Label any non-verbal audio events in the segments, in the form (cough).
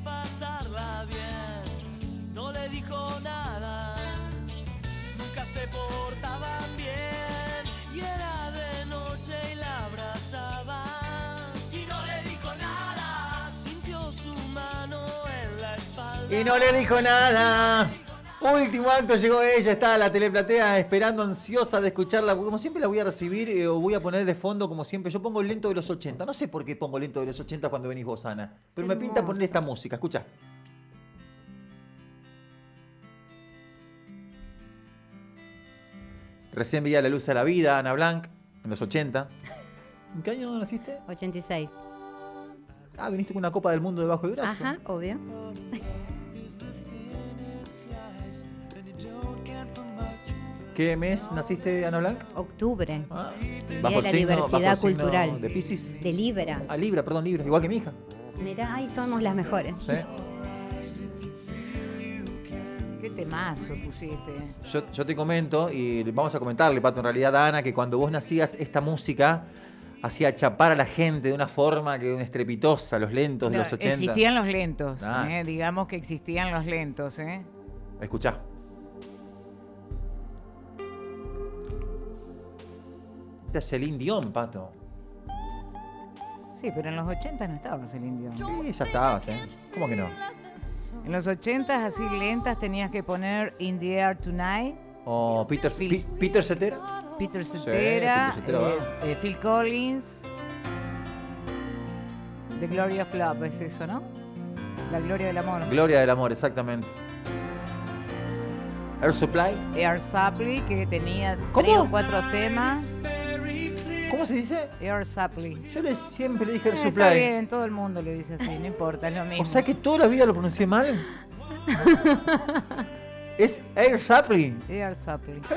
pasarla bien, no le dijo nada, nunca se portaban bien y era de noche y la abrazaba y no le dijo nada, sintió su mano en la espalda. Y no le dijo nada. Último acto llegó ella, está la teleplatea esperando ansiosa de escucharla. Como siempre la voy a recibir eh, o voy a poner de fondo, como siempre. Yo pongo lento de los 80. No sé por qué pongo lento de los 80 cuando venís vos, Ana. Pero me pinta poner esta música. Escucha. Recién veía la luz a la vida, Ana Blanc, en los 80. ¿En qué año naciste? 86. Ah, viniste con una copa del mundo debajo del brazo. Ajá, obvio. ¿Qué mes naciste, Ana Blanc? Octubre. Ah, bajo de la signo- bajo diversidad cultural. De Pisces. De Libra. Ah, Libra, perdón, Libra. Igual que mi hija. Mirá, ahí somos las mejores. ¿sí? (laughs) Qué temazo pusiste. Yo, yo te comento, y vamos a comentarle, Pato, en realidad a Ana, que cuando vos nacías, esta música hacía chapar a la gente de una forma que estrepitosa, los lentos de los 80. existían los lentos, Ah. eh, digamos que existían los lentos, ¿eh? Escuchá. Esta es Celine Dion, Pato. Sí, pero en los 80 no estaba Celine Dion. Sí, ya estabas, ¿eh? ¿Cómo que no? En los 80 así lentas tenías que poner In the Air Tonight, O Peter, Phil- Peter Cetera. Peter Cetera, Peter Cetera, eh, eh, Phil Collins, The Glory of Love, es eso, ¿no? La gloria del amor. Gloria del amor, exactamente. Air Supply. Air Supply, que tenía ¿Cómo? tres o cuatro temas. ¿Cómo se dice? Air Supply. Yo le, siempre le dije Air Eh, Supply. Está bien, todo el mundo le dice así, no importa, es lo mismo. O sea que toda la vida lo pronuncié mal. (laughs) es Air Supply. Air Supply. ¿Por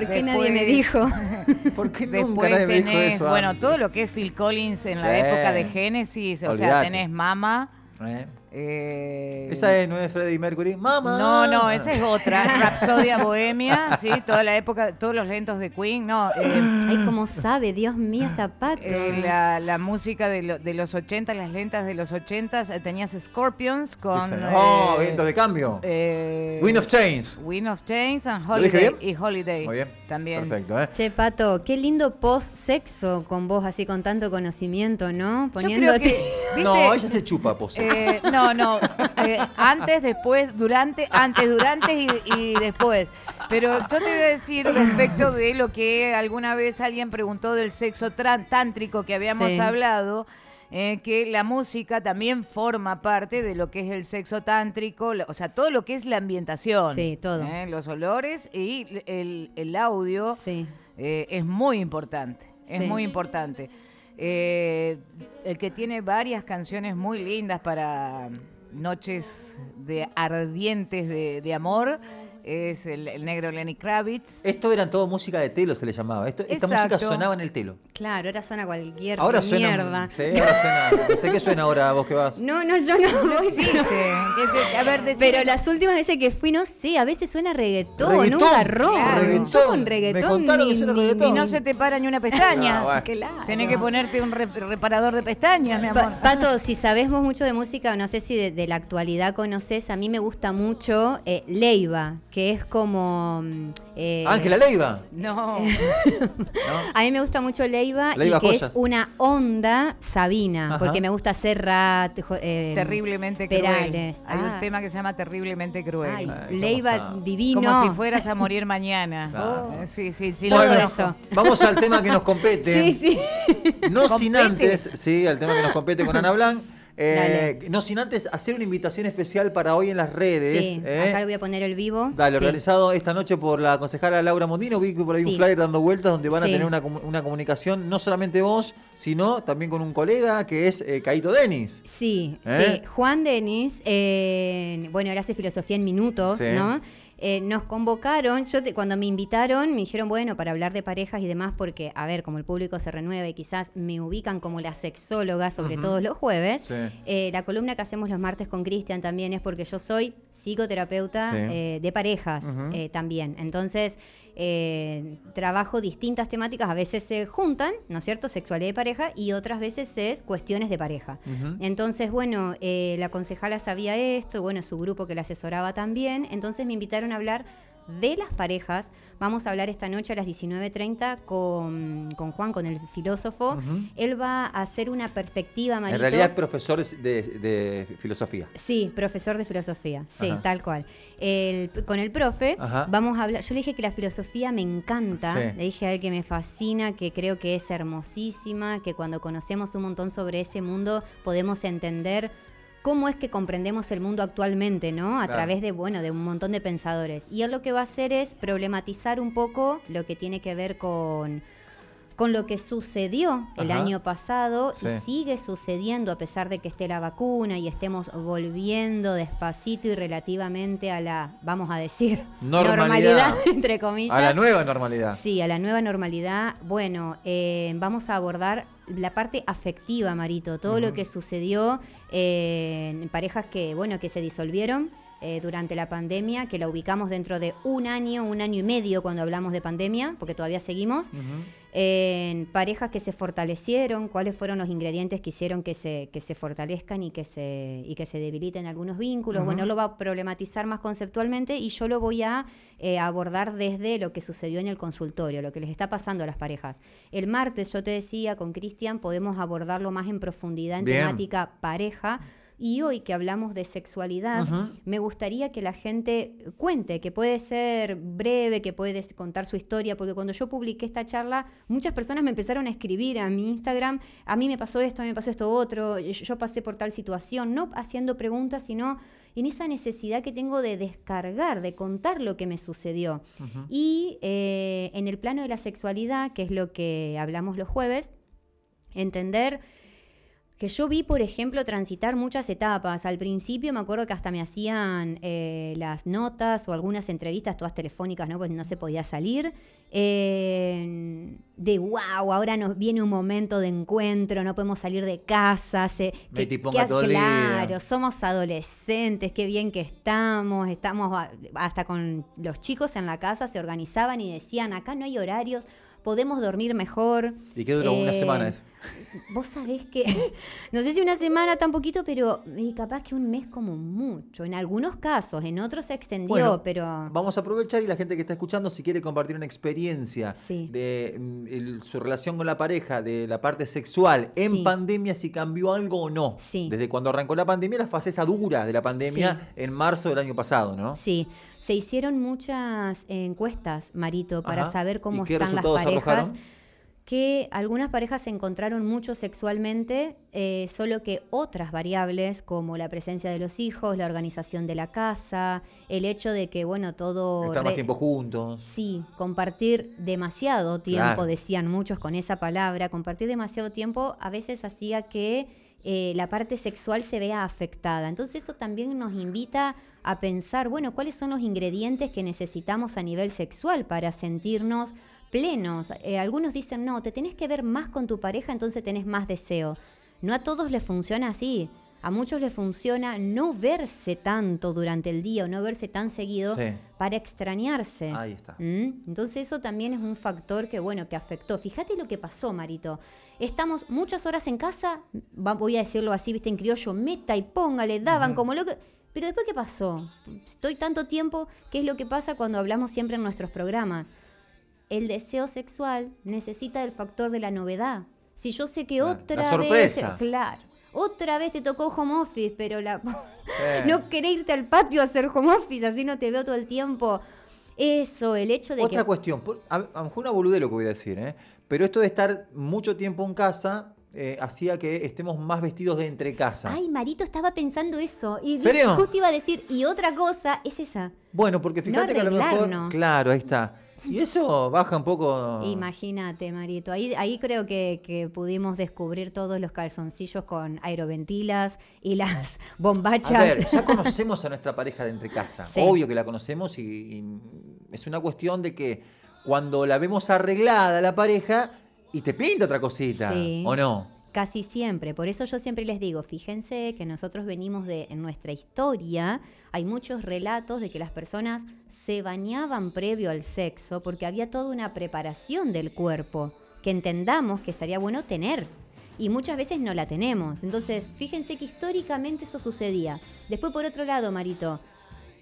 qué Después- nadie me dijo? (laughs) ¿Por qué nunca Después nadie me dijo tenés, eso? bueno, antes? todo lo que es Phil Collins en la Sí. época de Genesis, o sea, tenés Mama. ¿Eh? Eh, Esa es, no es Freddie Mercury. Mamá. No, no, esa es otra. (laughs) Rapsodia Bohemia, sí, toda la época, todos los lentos de Queen, no. eh, Ay, cómo sabe, Dios mío, esta pato. eh, la, la música de, lo- de los 80, las lentas de los 80, eh, tenías Scorpions con... Dice, oh, eh, vientos de cambio. eh, Wind of Chains. Wind of Chains and ¿Lo dije Holiday. Y Holiday. Muy bien. También. Perfecto, ¿eh? Che, Pato, qué lindo post-sexo con vos, así con tanto conocimiento, ¿no? Yo creo Poniéndote... que, (laughs) ¿viste? No, ella se chupa, pose. Eh, no, no. eh, antes, después, durante, antes, durante y, y después. Pero yo te voy a decir respecto de lo que alguna vez alguien preguntó del sexo tántrico que habíamos Sí. hablado. eh, que la música también forma parte de lo que es el sexo tántrico, o sea, todo lo que es la ambientación. Sí, todo. eh, los olores y el, el audio Sí. eh, es muy importante, es Sí. muy importante. Eh, el que tiene varias canciones muy lindas para noches de ardientes de, de amor es el, el negro Lenny Kravitz. Esto era todo música de telo, se le llamaba. Esto- esta Exacto. música sonaba en el telo. Claro, ahora suena cualquier Ahora suena. mierda. Sí, ahora suena. No sé qué suena ahora vos que vas. No, no, yo no. No que- a ver, decime- Pero las últimas veces que fui, no sé, a veces suena reggaetón, Reggaetón, un garrón. claro. Yo reggaetón. Me reggaetón que ni- suena ni- reggaetón. y no se te para ni una pestaña. Ah, bueno. Claro. Tenés que ponerte un re- reparador de pestañas, mi amor. Pa- Pato, si sabés vos mucho de música, no sé si de, de la actualidad conoces, a mí me gusta mucho eh, Leiva, que es como... mm, eh, Ángela Leiva. No. (laughs) A mí me gusta mucho Leiva, Leiva y que Joyas. es una onda Sabina, Ajá. porque me gusta Serrat, eh, Terriblemente Perales. cruel. Hay Ah. un tema que se llama Terriblemente cruel. Ay, Ay, Leiva divino. Como si fueras a (laughs) morir mañana. Eh, Sí, sí, sí. Lo eso. Vamos al tema que nos compete. (laughs) Sí, sí. No sin antes, sí, al tema que nos compete con Ana Blanc. Eh, no sin antes hacer una invitación especial para hoy en las redes. Sí, ¿eh? acá le voy a poner el vivo. Dale, Sí. organizado esta noche por la concejala Laura Mondino. Vi que por ahí un Sí. flyer dando vueltas donde van a tener una, una comunicación, no solamente vos, sino también con un colega que es eh, Caito Denis. Sí, ¿Eh? sí. Juan Denis, eh, bueno, él hace filosofía en minutos. ¿no? Eh, nos convocaron, yo te- cuando me invitaron me dijeron, bueno, para hablar de parejas y demás, porque, a ver, como el público se renueva y quizás me ubican como la sexóloga, sobre todo los jueves, Sí. eh, la columna que hacemos los martes con Cristian también es porque yo soy psicoterapeuta Sí. eh, de parejas eh, también. Entonces, eh, trabajo distintas temáticas, a veces se juntan, ¿no es cierto? Sexualidad de pareja y otras veces es cuestiones de pareja. Entonces, bueno, eh, la concejala sabía esto, bueno, su grupo que la asesoraba también, entonces me invitaron a hablar de las parejas. Vamos a hablar esta noche a las 19.30 con, con Juan, con el filósofo. Él va a hacer una perspectiva, Marito. En realidad es profesor de, de filosofía. Sí, profesor de filosofía, sí, Ajá. tal cual. El- con el profe Ajá. vamos a hablar, yo le dije que la filosofía me encanta, Sí. le dije a él que me fascina, que creo que es hermosísima, que cuando conocemos un montón sobre ese mundo podemos entender cómo es que comprendemos el mundo actualmente, ¿no? A Claro. través de, bueno, de un montón de pensadores. Y él lo que va a hacer es problematizar un poco lo que tiene que ver con con lo que sucedió el Ajá. año pasado Sí. y sigue sucediendo a pesar de que esté la vacuna y estemos volviendo despacito y relativamente a la, vamos a decir, (laughs) Normalidad. (laughs) entre comillas. A la nueva normalidad. Sí, a la nueva normalidad. Bueno, eh, vamos a abordar la parte afectiva, Marito, todo lo que sucedió eh, en parejas que, bueno, que se disolvieron eh, durante la pandemia, que la ubicamos dentro de un año, un año y medio cuando hablamos de pandemia, porque todavía seguimos. En parejas que se fortalecieron, cuáles fueron los ingredientes que hicieron que se, que se fortalezcan y que se, y que se debiliten algunos vínculos. Bueno, lo va a problematizar más conceptualmente y yo lo voy a eh, abordar desde lo que sucedió en el consultorio, lo que les está pasando a las parejas. El martes, yo te decía, con Cristian podemos abordarlo más en profundidad en Bien. temática pareja. Y hoy que hablamos de sexualidad, Ujú. me gustaría que la gente cuente, que puede ser breve, que puede contar su historia, porque cuando yo publiqué esta charla, muchas personas me empezaron a escribir a mi Instagram, a mí me pasó esto, a mí me pasó esto otro, yo, pasé por tal situación, no haciendo preguntas, sino en esa necesidad que tengo de descargar, de contar lo que me sucedió. Y eh, en el plano de la sexualidad, que es lo que hablamos los jueves, entender que yo vi, por ejemplo, transitar muchas etapas. Al principio me acuerdo que hasta me hacían eh, las notas o algunas entrevistas, todas telefónicas, ¿no? Pues no se podía salir. eh, de wow, ahora nos viene un momento de encuentro, no podemos salir de casa. Se, y que- que- todo el día. claro, somos adolescentes, qué bien que estamos, estamos hasta con los chicos en la casa se organizaban y decían, acá no hay horarios, podemos dormir mejor. ¿Y qué duró una Eh, semana eso? Vos sabés que, (laughs) no sé si una semana tan poquito, pero capaz que un mes como mucho. En algunos casos, en otros se extendió, Bueno, pero... Vamos a aprovechar y la gente que está escuchando, si quiere compartir una experiencia Sí. de mm, el- su relación con la pareja, de la parte sexual en Sí. pandemia, si cambió algo o no. Sí. Desde cuando arrancó la pandemia, la fase esa dura de la pandemia en marzo del año pasado, ¿no? Sí, se hicieron muchas encuestas, Marito, para Ajá. saber cómo ¿Y qué están las parejas. arrojaron? Que algunas parejas se encontraron mucho sexualmente, eh, solo que otras variables, como la presencia de los hijos, la organización de la casa, el hecho de que, bueno, todo... Estar más tiempo juntos. Sí, compartir demasiado tiempo, Claro. decían muchos con esa palabra, compartir demasiado tiempo a veces hacía que eh, la parte sexual se vea afectada. Entonces eso también nos invita a pensar, bueno, cuáles son los ingredientes que necesitamos a nivel sexual para sentirnos plenos. Eh, algunos dicen, no, te tenés que ver más con tu pareja, entonces tenés más deseo. No a todos les funciona así. A muchos les funciona no verse tanto durante el día o no verse tan seguido Sí. para extrañarse. Ahí está. ¿Mm? Entonces eso también es un factor que, bueno, que afectó. Fíjate lo que pasó, Marito. Estamos muchas horas en casa, voy a decirlo así, viste, en criollo, meta y ponga, le daban como lo que... Pero después, ¿qué pasó? Estoy tanto tiempo, ¿qué es lo que pasa cuando hablamos siempre en nuestros programas? El deseo sexual necesita del factor de la novedad. Si yo sé que otra la vez... sorpresa. Claro. Otra vez te tocó home office, pero la... (laughs) Eh. no querés irte al patio a hacer home office, así no te veo todo el tiempo. Eso, el hecho de Otra que... cuestión, por- a, lo mejor una boludez lo que voy a decir, ¿eh? pero esto de estar mucho tiempo en casa eh, hacía que estemos más vestidos de entre casa. Ay, Marito estaba pensando eso. Y ¿Serio? justo iba a decir, y otra cosa es esa. Bueno, porque fíjate que a lo mejor. Claro, ahí está. Y eso baja un poco. Imagínate, Marito. Ahí, ahí creo que, que pudimos descubrir todos los calzoncillos con aeroventilas y las (laughs) bombachas. A ver, ya conocemos a nuestra pareja de entre casa. Sí. Obvio que la conocemos y, y es una cuestión de que cuando la vemos arreglada la pareja y te pinta otra cosita, Sí. ¿o no? Casi siempre. Por eso yo siempre les digo, fíjense que nosotros venimos de, en nuestra historia, hay muchos relatos de que las personas se bañaban previo al sexo porque había toda una preparación del cuerpo que entendamos que estaría bueno tener. Y muchas veces no la tenemos. Entonces, fíjense que históricamente eso sucedía. Después, por otro lado, Marito,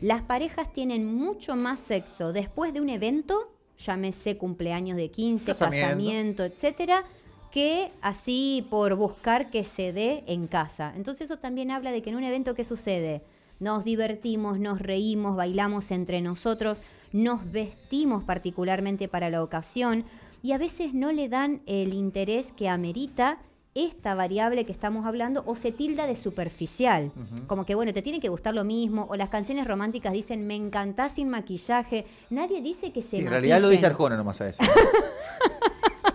las parejas tienen mucho más sexo después de un evento, llámese cumpleaños de 15, Casamiento. casamiento, etcétera, que así por buscar que se dé en casa. Entonces eso también habla de que en un evento ¿qué sucede? Nos divertimos, nos reímos, bailamos entre nosotros, nos vestimos particularmente para la ocasión y a veces no le dan el interés que amerita esta variable que estamos hablando o se tilda de superficial. Como que, bueno, te tiene que gustar lo mismo. O las canciones románticas dicen, me encantás sin maquillaje. Nadie dice que se Sí, en realidad lo dice. Arjona nomás a eso. (laughs)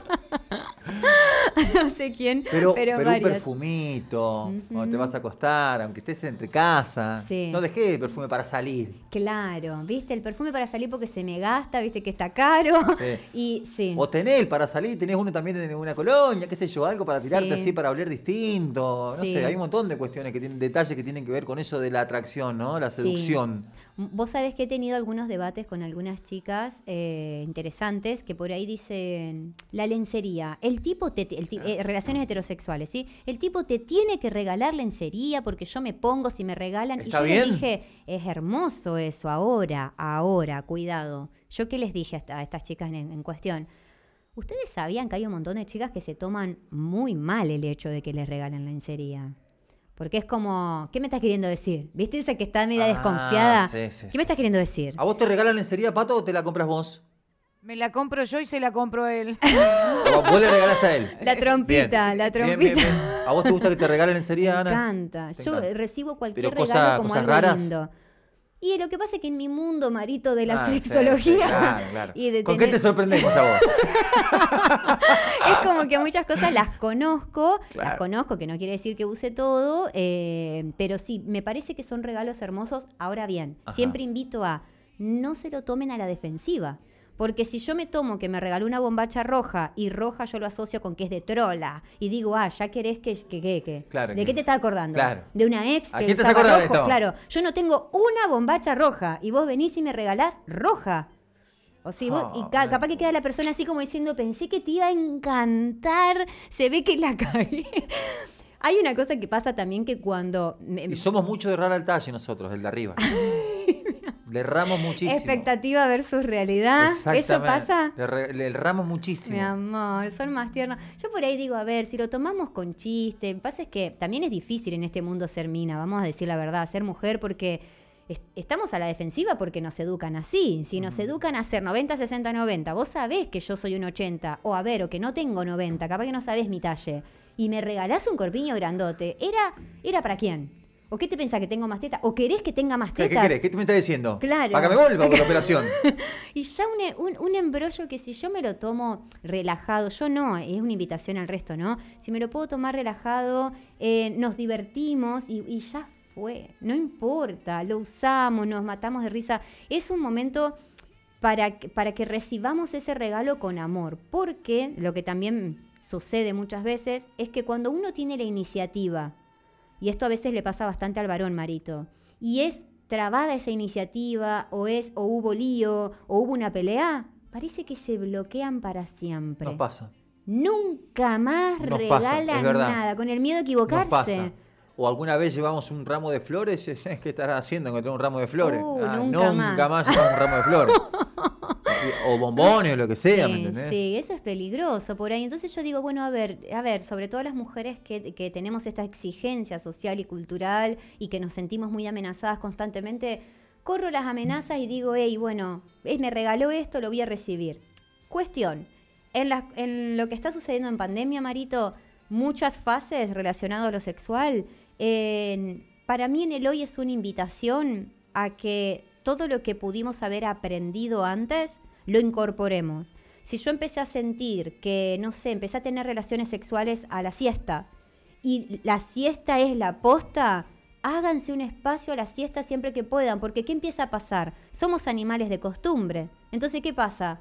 (laughs) no sé quién, Pero, pero, pero, un perfumito, cuando te vas a acostar, aunque estés entre casa. Sí. No dejé el perfume para salir. Claro, viste, el perfume para salir porque se me gasta, viste que está caro. Sí. (laughs) Y sí. O tenés el para salir, tenés uno también en una colonia, qué sé yo, algo para tirarte Sí. así para oler distinto. No sé, hay un montón de cuestiones que tienen, detalles que tienen que ver con eso de la atracción, ¿no? La seducción. Vos sabés que he tenido algunos debates con algunas chicas eh, interesantes que por ahí dicen la lencería. El tipo te, el ti- eh, relaciones heterosexuales, ¿sí? El tipo te tiene que regalar lencería porque yo me pongo si me regalan. ¿Está y yo bien? les dije, es hermoso eso, ahora, ahora, cuidado. Yo qué les dije a, esta- a estas chicas en, en cuestión. Ustedes sabían que hay un montón de chicas que se toman muy mal el hecho de que les regalen lencería. Porque es como, ¿qué me estás queriendo decir? ¿Viste esa que está media Ah, desconfiada? sí, sí, ¿Qué sí. me estás queriendo decir? ¿A vos te regalan lencería, Pato, o te la compras vos? Me la compro yo y se la compro (laughs) a él. ¿O vos le regalás a él? La trompita, Bien. la trompita. bien, bien. ¿A vos te gusta que te regalen lencería, Me Ana? encanta. Yo encanta. eh, recibo cualquier Pero cosa- regalo como cosas algo raras. lindo. Y lo que pasa es que en mi mundo, Marito, de la Ah, sexología sí, claro, claro. y de ¿Con qué te sorprendemos a vos? (laughs) es como que muchas cosas las conozco, las conozco, que no quiere decir que use todo, eh, pero sí, me parece que son regalos hermosos. Ahora bien, Ajá. siempre invito a no se lo tomen a la defensiva. Porque si yo me tomo que me regaló una bombacha roja y roja yo lo asocio con que es de trola y digo, ah, ya querés que, que, que, que- Claro ¿de que qué es. te estás acordando? Claro. De una ex ¿A que quién te acordado de esto? Claro, yo no tengo una bombacha roja y vos venís y me regalás roja. O si vos- y Ah, ca- capaz que queda la persona así como diciendo, pensé que te iba a encantar, se ve que la cagué. (laughs) Hay una cosa que pasa también que cuando... me- Y somos mucho de errar al talle nosotros, el de arriba. (laughs) Le erramos muchísimo. expectativa versus realidad, ¿eso pasa? Le, re- le erramos muchísimo. Mi amor, son más tiernos. Yo por ahí digo, a ver, si lo tomamos con chiste, lo que pasa es que también es difícil en este mundo ser mina, vamos a decir la verdad, ser mujer porque es- estamos a la defensiva porque nos educan así. Si nos educan a ser 90, 60, 90, vos sabés que yo soy un 80, o a ver, o que no tengo 90, capaz que no sabés mi talle, y me regalás un corpiño grandote, ¿era, era para quién? ¿O qué te pensás que tengo más teta? ¿O querés que tenga más ¿Qué, tetas? qué querés? ¿Qué te me estás diciendo? Claro. Para que me vuelva con la (laughs) operación. Y ya un, un, un embrollo que si yo me lo tomo relajado, yo no, es una invitación al resto, ¿no? Si me lo puedo tomar relajado, eh, nos divertimos y, y ya fue, no importa, lo usamos, nos matamos de risa. Es un momento para, que- para que recibamos ese regalo con amor, porque lo que también sucede muchas veces es que cuando uno tiene la iniciativa, y esto a veces le pasa bastante al varón, Marito, y es trabada esa iniciativa, o es, o hubo lío, o hubo una pelea, parece que se bloquean para siempre. Nos pasa. Nunca más Nos pasa, regalan verdad. nada, con el miedo a Nos equivocarse. pasa. O alguna vez llevamos un ramo de flores, (laughs) ¿qué estarás haciendo encontrar un ramo de flores? Uh, Ah, nunca nunca más. más llevamos un ramo de flores. (laughs) o bombones o lo que sea, sí, ¿me entendés? Sí, eso es peligroso por ahí. Entonces yo digo, bueno, a ver, a ver, sobre todo las mujeres que, que tenemos esta exigencia social y cultural y que nos sentimos muy amenazadas constantemente, corro las amenazas y digo, hey, bueno, eh, me regaló esto, lo voy a recibir. Cuestión, en, la- en lo que está sucediendo en pandemia, Marito, muchas fases relacionadas a lo sexual, en- para mí en el hoy es una invitación a que todo lo que pudimos haber aprendido antes lo incorporemos. Si yo empecé a sentir que, no sé, empecé a tener relaciones sexuales a la siesta y la siesta es la posta, háganse un espacio a la siesta siempre que puedan, porque ¿qué empieza a pasar? Somos animales de costumbre. Entonces, ¿qué pasa?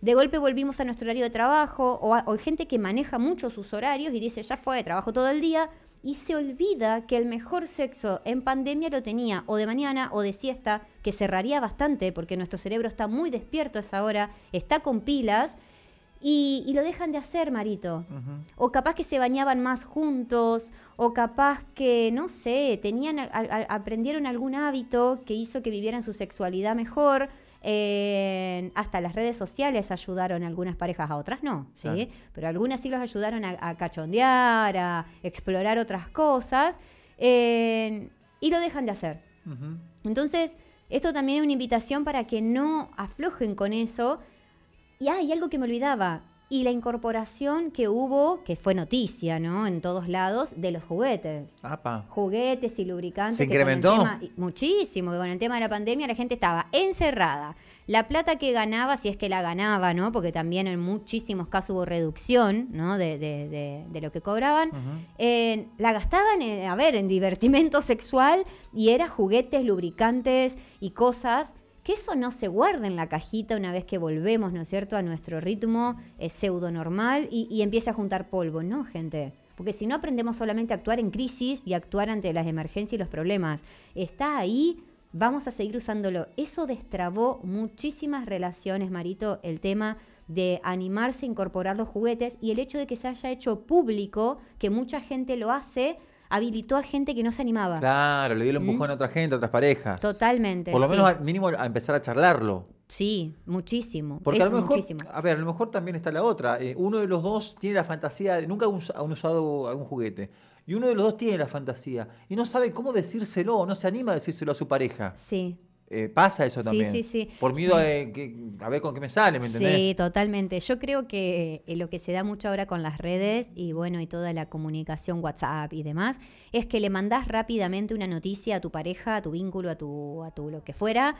De golpe volvimos a nuestro horario de trabajo o, hay gente que maneja mucho sus horarios y dice, ya fue, trabajo todo el día y se olvida que el mejor sexo en pandemia lo tenía o de mañana o de siesta, que cerraría bastante porque nuestro cerebro está muy despierto a esa hora, está con pilas y, y lo dejan de hacer, Marito. O capaz que se bañaban más juntos, o capaz que, no sé, tenían, a- a- aprendieron algún hábito que hizo que vivieran su sexualidad mejor. Eh, hasta las redes sociales ayudaron a algunas parejas, a otras no, ¿sí? Claro. Pero algunas sí los ayudaron a, a cachondear, a explorar otras cosas, eh, y lo dejan de hacer. Entonces, esto también es una invitación para que no aflojen con eso. Y hay algo que me olvidaba. Y la incorporación que hubo, que fue noticia, ¿no? En todos lados, de los juguetes. Apa. Juguetes y lubricantes. ¿Se incrementó? tema- muchísimo, que con el tema de la pandemia la gente estaba encerrada. La plata que ganaba, si es que la ganaba, ¿no? Porque también en muchísimos casos hubo reducción, ¿no? De, de- de- de lo que cobraban. Eh, la gastaban, en, a ver, en divertimento (laughs) sexual y era juguetes, lubricantes y cosas que eso no se guarda en la cajita una vez que volvemos, ¿no es cierto?, a nuestro ritmo eh, pseudo normal y, y empieza a juntar polvo. No, gente. Porque si no aprendemos solamente a actuar en crisis y actuar ante las emergencias y los problemas. Está ahí, vamos a seguir usándolo. Eso destrabó muchísimas relaciones, Marito, el tema de animarse a incorporar los juguetes y el hecho de que se haya hecho público, que mucha gente lo hace, habilitó a gente que no se animaba. Claro, le dio el empujón a otra gente, a otras parejas. Totalmente. Por lo sí. menos al mínimo a empezar a charlarlo. Sí, muchísimo. Porque a lo mejor, muchísimo. a ver, a lo mejor también está la otra. Eh, uno de los dos tiene la fantasía, de, nunca han us- han usado algún juguete. Y uno de los dos tiene la fantasía y no sabe cómo decírselo, o no se anima a decírselo a su pareja. Sí. Eh, pasa eso Sí, también. sí, sí. Por miedo a, ver con qué me sale, ¿me entendés? Sí, totalmente. Yo creo que eh, lo que se da mucho ahora con las redes y bueno, y toda la comunicación WhatsApp y demás, es que le mandás rápidamente una noticia a tu pareja, a tu vínculo, a tu, a tu lo que fuera,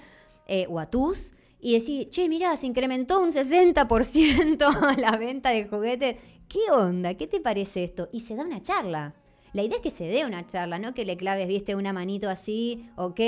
eh, o a tus, y decir, che, mirá, se incrementó un 60% (laughs) la venta de juguetes. ¿Qué onda? ¿Qué te parece esto? Y se da una charla. La idea es que se dé una charla, no que le claves, viste, una manito así, ok,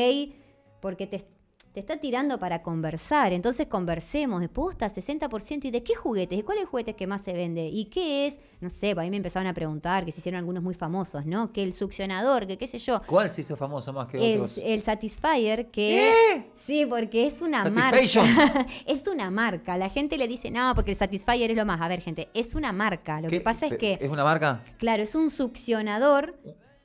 porque te, te está tirando para conversar. Entonces conversemos de posta, 60%. ¿Y de qué juguetes? ¿Y cuál es el juguete que más se vende? ¿Y qué es? No sé, pues ahí me empezaron a preguntar, que se hicieron algunos muy famosos, ¿no? Que el succionador, que qué sé yo. ¿Cuál se hizo famoso más que El, otros? el Satisfyer, que... Sí, porque es una marca. (laughs) es una marca. La gente le dice, no, porque el Satisfyer es lo más. A ver, gente, es una marca. Lo ¿Qué? que pasa es que... ¿Es una marca? Claro, es un succionador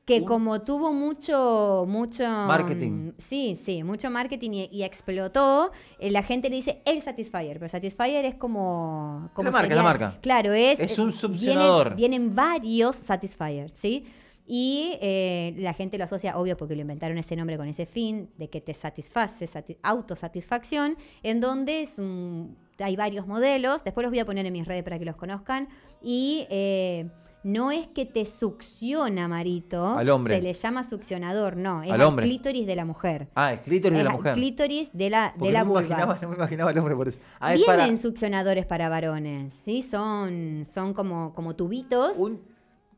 que como tuvo mucho, mucho... Marketing. Sí, sí, mucho marketing y, y explotó, eh, la gente le dice el Satisfyer, pero Satisfyer es como... como La marca, sería- la marca. Claro, es... Es un vienen- succionador. Vienen, varios Satisfyer, ¿sí? Y eh, la gente lo asocia, obvio, porque lo inventaron ese nombre con ese fin, de que te satisface, sati- autosatisfacción, en donde es un- hay varios modelos, después los voy a poner en mis redes para que los conozcan, y eh, no es que te succiona, Marito, Al hombre. se le llama succionador, no, es Al hombre. clítoris de la mujer. Ah, el clítoris de la mujer. clítoris de la, Porque de la no, me imaginaba, no me imaginaba el hombre por eso. Ah, es Vienen para succionadores para varones, ¿sí? Son, son como, como tubitos. un...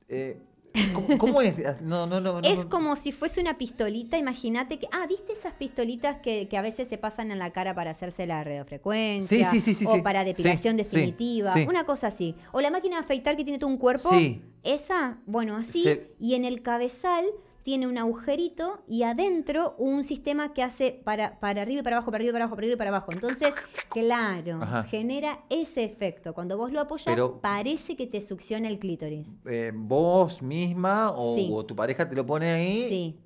eh, ¿cómo, cómo es? No, no, no. Es como si fuese una pistolita, imagínate que... Ah, ¿viste esas pistolitas que, que a veces se pasan en la cara para hacerse la radiofrecuencia? Sí, sí, sí, sí, O para depilación definitiva, una cosa así. O la máquina de afeitar que tiene todo un cuerpo. Sí. Esa, bueno, así. Y en el cabezal tiene un agujerito y adentro un sistema que hace para, para arriba y para abajo, para arriba y para abajo, para arriba y para abajo. Entonces, claro, Ajá. genera ese efecto. Cuando vos lo apoyas, Pero- parece que te succiona el clítoris. Eh, vos misma o, Sí. o tu pareja te lo pone ahí Sí.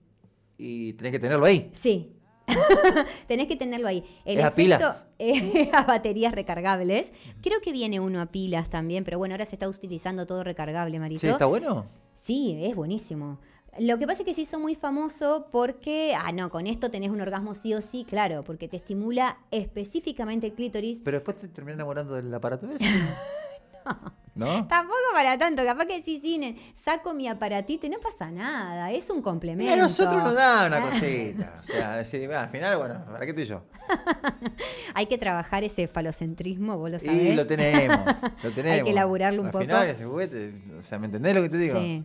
y tenés que tenerlo ahí. Sí. (laughs) Tenés que tenerlo ahí. El ¿Es a pilas? es (laughs) a baterías recargables. Creo que viene uno a pilas también, pero bueno, ahora se está utilizando todo recargable, Marito. Sí, ¿está bueno? Sí, es buenísimo. Lo que pasa es que se hizo muy famoso porque, ah, no, con esto tenés un orgasmo sí o sí, claro, porque te estimula específicamente el clítoris. Pero después te terminas enamorando del aparato ese. (laughs) no. Tampoco para tanto, capaz que sí, sí, saco mi aparatito y no pasa nada, es un Y complemento. a nosotros nos da una (laughs) cosita. O sea, decir, "Ah, al final, bueno, ¿para qué estoy yo? (laughs) Hay que trabajar ese falocentrismo, vos lo sabés. Y lo tenemos, lo tenemos. elaborarlo un al poco. final ese juguete, o sea, ¿me entendés lo que te digo? Sí.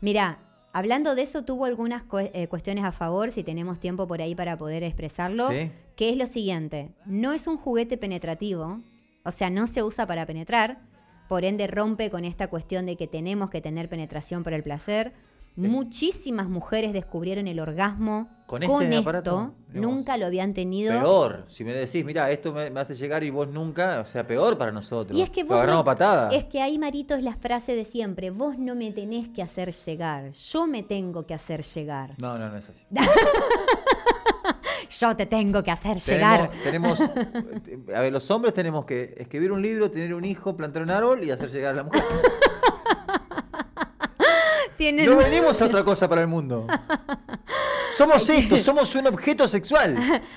Mira, hablando de eso, tuvo algunas cu- eh, cuestiones a favor, si tenemos tiempo por ahí para poder expresarlo, Sí. que es lo siguiente, no es un juguete penetrativo, o sea, no se usa para penetrar, por ende rompe con esta cuestión de que tenemos que tener penetración para el placer. Muchísimas mujeres descubrieron el orgasmo ¿Con este aparato? Nunca lo habían tenido. Peor. Si me decís, mira, esto me, me hace llegar y vos nunca, o sea, peor para nosotros. Y es que vos no- patada. es que ahí Marito es la frase de siempre, vos no me tenés que hacer llegar, yo me tengo que hacer llegar. No, no, no es así. (laughs) Yo te tengo que hacer llegar. Tenemos, tenemos- (laughs) a ver, los hombres tenemos que escribir un libro, tener un hijo, plantar un árbol y hacer llegar a la mujer. (laughs) Tienen- No venimos a otra cosa para el mundo. (laughs) Somos esto, (laughs) somos un objeto sexual.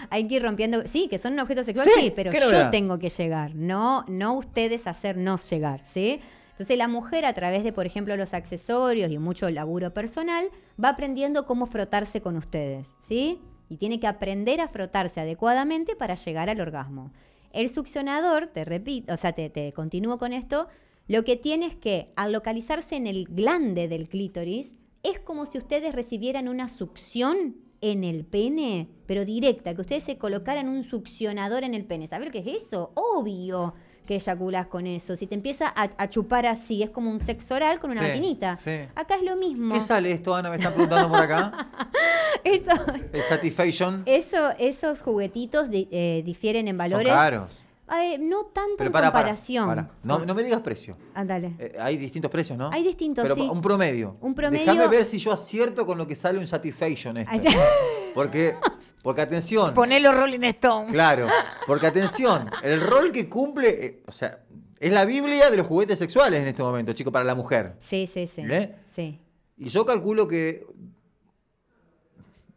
Hay que ir rompiendo. Sí, que son un objeto sexual, Sí, sí, pero ¿qué yo tengo que llegar. No, no ustedes hacernos llegar, ¿sí? Entonces la mujer a través de, por ejemplo, los accesorios y mucho laburo personal, va aprendiendo cómo frotarse con ustedes, ¿sí? Y tiene que aprender a frotarse adecuadamente para llegar al orgasmo. El succionador, te repito, o sea, te, te continúo con esto, lo que tiene es que al localizarse en el glande del clítoris, es como si ustedes recibieran una succión en el pene, pero directa, que ustedes se colocaran un succionador en el pene. ¿Saber qué es eso? Obvio que eyaculás con eso. Si te empieza a, a chupar así, es como un sexo oral con una Sí, maquinita. sí. Acá es lo mismo. ¿Qué sale esto, Ana? Me están preguntando por acá. (laughs) Eso, El Satisfaction. eso, esos juguetitos eh, difieren en Son valores. caros. Eh, no tanto Pero en para, para, comparación. para. No, no me digas precio. Ándale. Eh, hay distintos precios, ¿no? Hay distintos, Pero sí. un promedio. Un promedio- Déjame ver si yo acierto con lo que sale un Satisfaction este. (laughs) Porque, porque atención. Ponelo Rolling Stone. Claro, porque atención, el rol que cumple, eh, o sea, es la Biblia de los juguetes sexuales en este momento, chico, para la mujer. Sí, sí, sí. ¿Eh? Sí. Y yo calculo que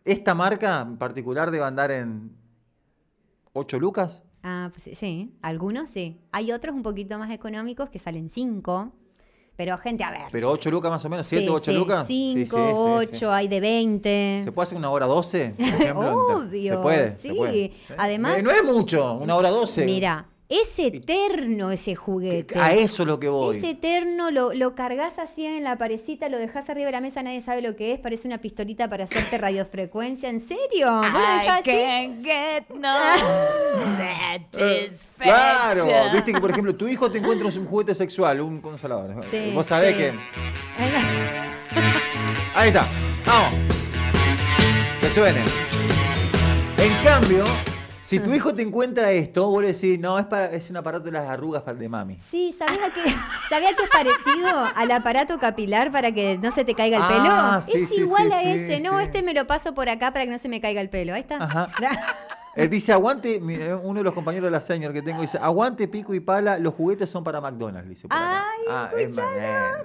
esta marca en particular debe andar en 8 lucas. Ah, pues sí, sí. Algunos sí. Hay otros un poquito más económicos que salen 5. Pero, gente, a ver. Pero 8 lucas más o menos, 7 Sí, o 8 sí, lucas. Sí, sí, 5, sí, 8, sí. hay de 20. ¿Se puede hacer una hora 12? (laughs) Por ejemplo? Obvio, Se puede. sí. se puede. Además- No, no es mucho, una hora 12. Mira, es eterno ese juguete. A eso es lo que voy. Es eterno, lo, lo cargas así en la parecita, lo dejas arriba de la mesa, nadie sabe lo que es, parece una pistolita para hacerte radiofrecuencia. ¿En serio? ¿Vos lo I dejás así? can't get no (laughs) satisfaction. Claro, viste que por ejemplo tu hijo te encuentra un juguete sexual, un consolador. Sí, Vos sabés sí. que. (laughs) Ahí está, vamos. Que suene. En cambio, si Ah. tu hijo te encuentra esto, vos le decís, no, es, para, es un aparato de las arrugas para el de mami. Sí, ¿sabía que, ¿sabía que es parecido al aparato capilar para que no se te caiga el Ah, pelo? sí, es sí, igual sí, a ese, no, este me lo paso por acá para que no se me caiga el pelo. Ahí está. Ajá. (laughs) Él dice, aguante, eh, uno de los compañeros de la señor que tengo dice, aguante pico y pala, los juguetes son para McDonald's, dice por acá. Ay, Ah, es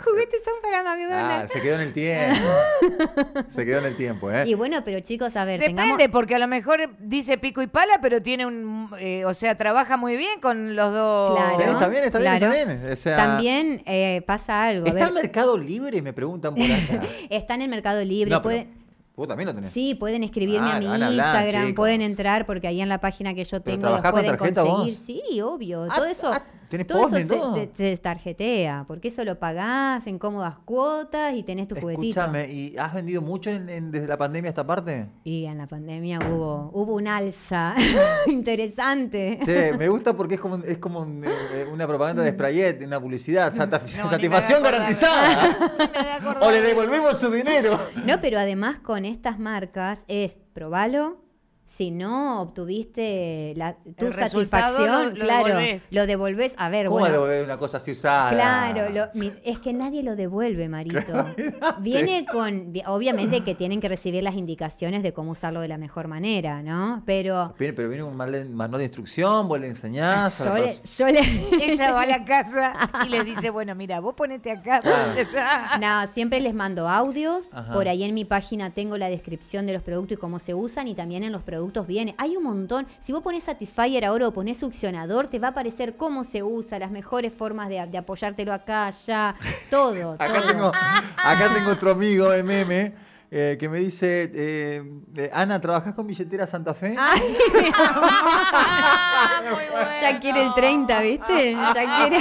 juguetes son para Ah, McDonald's. se quedó en el tiempo. (laughs) se quedó en el tiempo, ¿eh? y bueno, pero chicos, a ver, Depende, tengamos... porque a lo mejor dice pico y pala, pero tiene un. eh, o sea, trabaja muy bien con los dos. Claro. Sí, está bien, está bien, está bien. O sea, También eh, pasa algo. a ¿Está ver, el mercado libre? Me preguntan por acá. (laughs) está en el Mercado Libre. No, pero puede- vos también lo tenés. Sí, pueden escribirme Ah, a mi van a hablar, Instagram, chicos. pueden entrar porque ahí en la página que yo ¿Pero tengo los pueden vos? conseguir. Sí, obvio. Ah, todo eso, ah, ¿tenés todo eso postnet, se, todo? se- se tarjetea, porque eso lo pagás en cómodas cuotas y tenés tu juguetito. Escúchame, ¿y has vendido mucho en- en- desde la pandemia a esta parte? Y en la pandemia hubo, hubo un alza (laughs) interesante. Sí, me gusta porque es como, es como un, eh, una propaganda de Sprayet, una publicidad, satisfacción garantizada. o le devolvemos su dinero. No, pero además con estas marcas es probalo. Si no obtuviste la, tu El resultado satisfacción, lo- lo claro, devolvés. lo devolvés. A ver, ¿Cómo bueno, devolver una cosa así usada? Claro, lo- mi- es que nadie lo devuelve, Marito. (laughs) Viene con, vi- obviamente que tienen que recibir las indicaciones de cómo usarlo de la mejor manera, ¿no? Pero Viene- pero viene un mal- manual de instrucción, vos le enseñás. a yo le, persona. yo le- Ella va a la casa y les dice, (laughs) bueno, mira, vos ponete acá. Ponete acá. No, siempre les mando audios. Ajá. Por ahí en mi página tengo la descripción de los productos y cómo se usan. Y también en los productos viene. Hay un montón. Si vos pones Satisfyer ahora o pones succionador, te va a aparecer cómo se usa, las mejores formas de, de apoyártelo acá, allá, (laughs) todo. Acá todo. tengo, acá tengo otro amigo, MM, eh, que me dice, eh, eh, Ana, ¿trabajás con billetera Santa Fe? (laughs) Ay, (laughs) Muy bueno. ya quiere el 30, ¿viste? Ya quiere.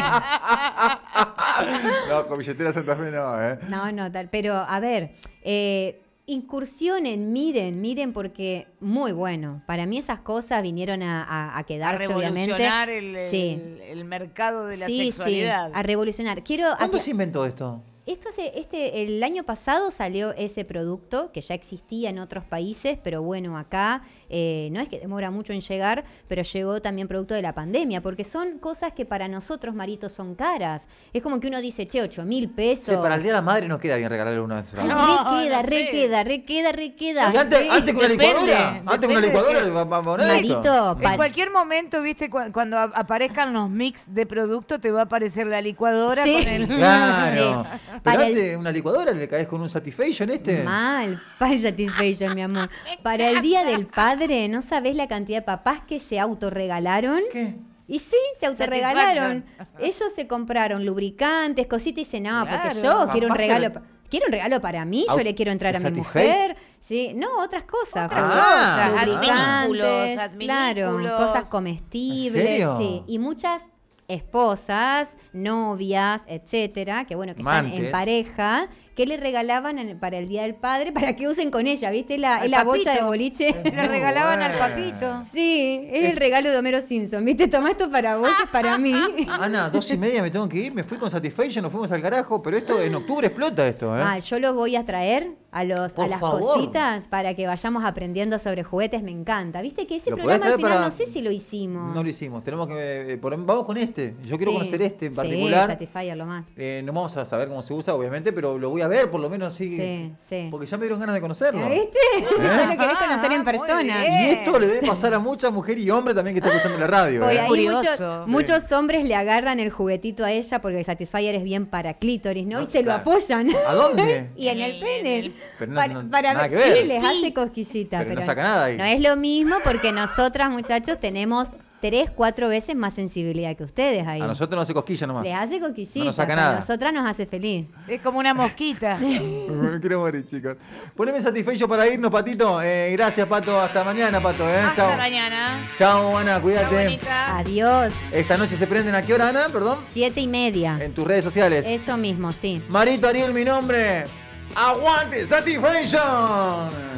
no, con billetera Santa Fe no, ¿eh? No, no, tal. Pero, a ver, eh, Incursionen, miren, miren, porque muy bueno. Para mí esas cosas vinieron a, a- a A quedarse, obviamente. revolucionar el, sí. el- el mercado de la sí, sexualidad. sí, a revolucionar. Quiero ¿Cuándo se inventó esto? Esto hace- este, el año pasado salió ese producto que ya existía en otros países, pero bueno, acá eh, no es que demora mucho en llegar, pero llegó también producto de la pandemia, porque son cosas que para nosotros, maritos, son caras. Es como que uno dice, che, 8 mil pesos. Che, para el Día de la Madre no queda bien regalarle uno de estos. Ay, No, re queda, no re queda, re queda, re queda. Y antes, Sí. antes con una licuadora. Antes con una licuadora qué. va- va a. Marito, En cualquier momento, viste, Cu- cuando aparezcan los mix de producto, te va a aparecer la licuadora Sí. con el... Claro. Sí. Pero Para el- una licuadora le caes con un Satisfaction este. Mal, para el satisfaction, mi amor. (laughs) Para el Día del Padre, ¿no sabés la cantidad de papás que se autorregalaron? ¿Qué? Y sí, se autorregalaron. Ellos se compraron lubricantes, cositas y dicen, no, porque yo quiero un se regalo. re- pa- Quiero un regalo para mí, Au- yo le quiero entrar a mi mujer. Sí, no, otras cosas. Otras Ah, cosas, lubricantes, adminículos, claro, cosas comestibles, ¿En serio? sí, y muchas esposas, novias, etcétera, que bueno, que están en pareja, que le regalaban en- para el Día del Padre (laughs) para que usen con ella, ¿viste? La, la bocha de boliche. Le (laughs) regalaban al papito. Sí, es el regalo de Homero Simpson, ¿viste? Tomá esto para vos, es para mí. (laughs) Ana, dos y media me tengo que ir. Me fui con Satisfaction, nos fuimos al carajo. Pero esto en octubre explota esto, ¿eh? Ah, yo los voy a traer a, los, Por a las favor. cositas para que vayamos aprendiendo sobre juguetes, me encanta. ¿Viste que ese ¿Lo podés programa al final para- no sé si lo hicimos? No lo hicimos. Tenemos que. eh, por- vamos con este. Yo quiero Sí, conocer este en Sí, particular. Satisfyer lo más. Eh, no vamos a saber cómo se usa, obviamente, pero lo voy a ver, por lo menos así. Sí, sí. Porque ya me dieron ganas de conocerlo. ¿Ya ¿Viste? (laughs) Ya lo querés conocer Ah, en muy persona. Y esto le debe pasar a mucha mujer y hombre también que está escuchando la radio. Por ¿eh? ahí Curioso. muchos, muchos hombres le agarran el juguetito a ella porque el Satisfyer es bien para clítoris, ¿no? No, y se lo apoyan. ¿A dónde? (laughs) y en el pene. Pero no- para no- para nada ver que ver. si les hace cosquillita. Pero Pero, no saca nada ahí. No es lo mismo porque nosotras, muchachos, tenemos tres, cuatro veces más sensibilidad que ustedes ahí. A nosotros no hace cosquilla nomás. Les hace cosquillita. No nos saca nada. A nosotras nos hace feliz. Es como una mosquita. (laughs) Me quiero morir, chicos. Poneme satisfecho para irnos, Patito. Eh, gracias, Pato. Hasta mañana, Pato. ¿eh? Hasta mañana. Chao, Ana. Cuídate. Adiós. Esta noche se prenden a qué hora, Ana? Perdón. Siete y media. En tus redes sociales. Eso mismo, sí. Marito Ariel, mi nombre. ¡Aguante! ¡Satisfaction!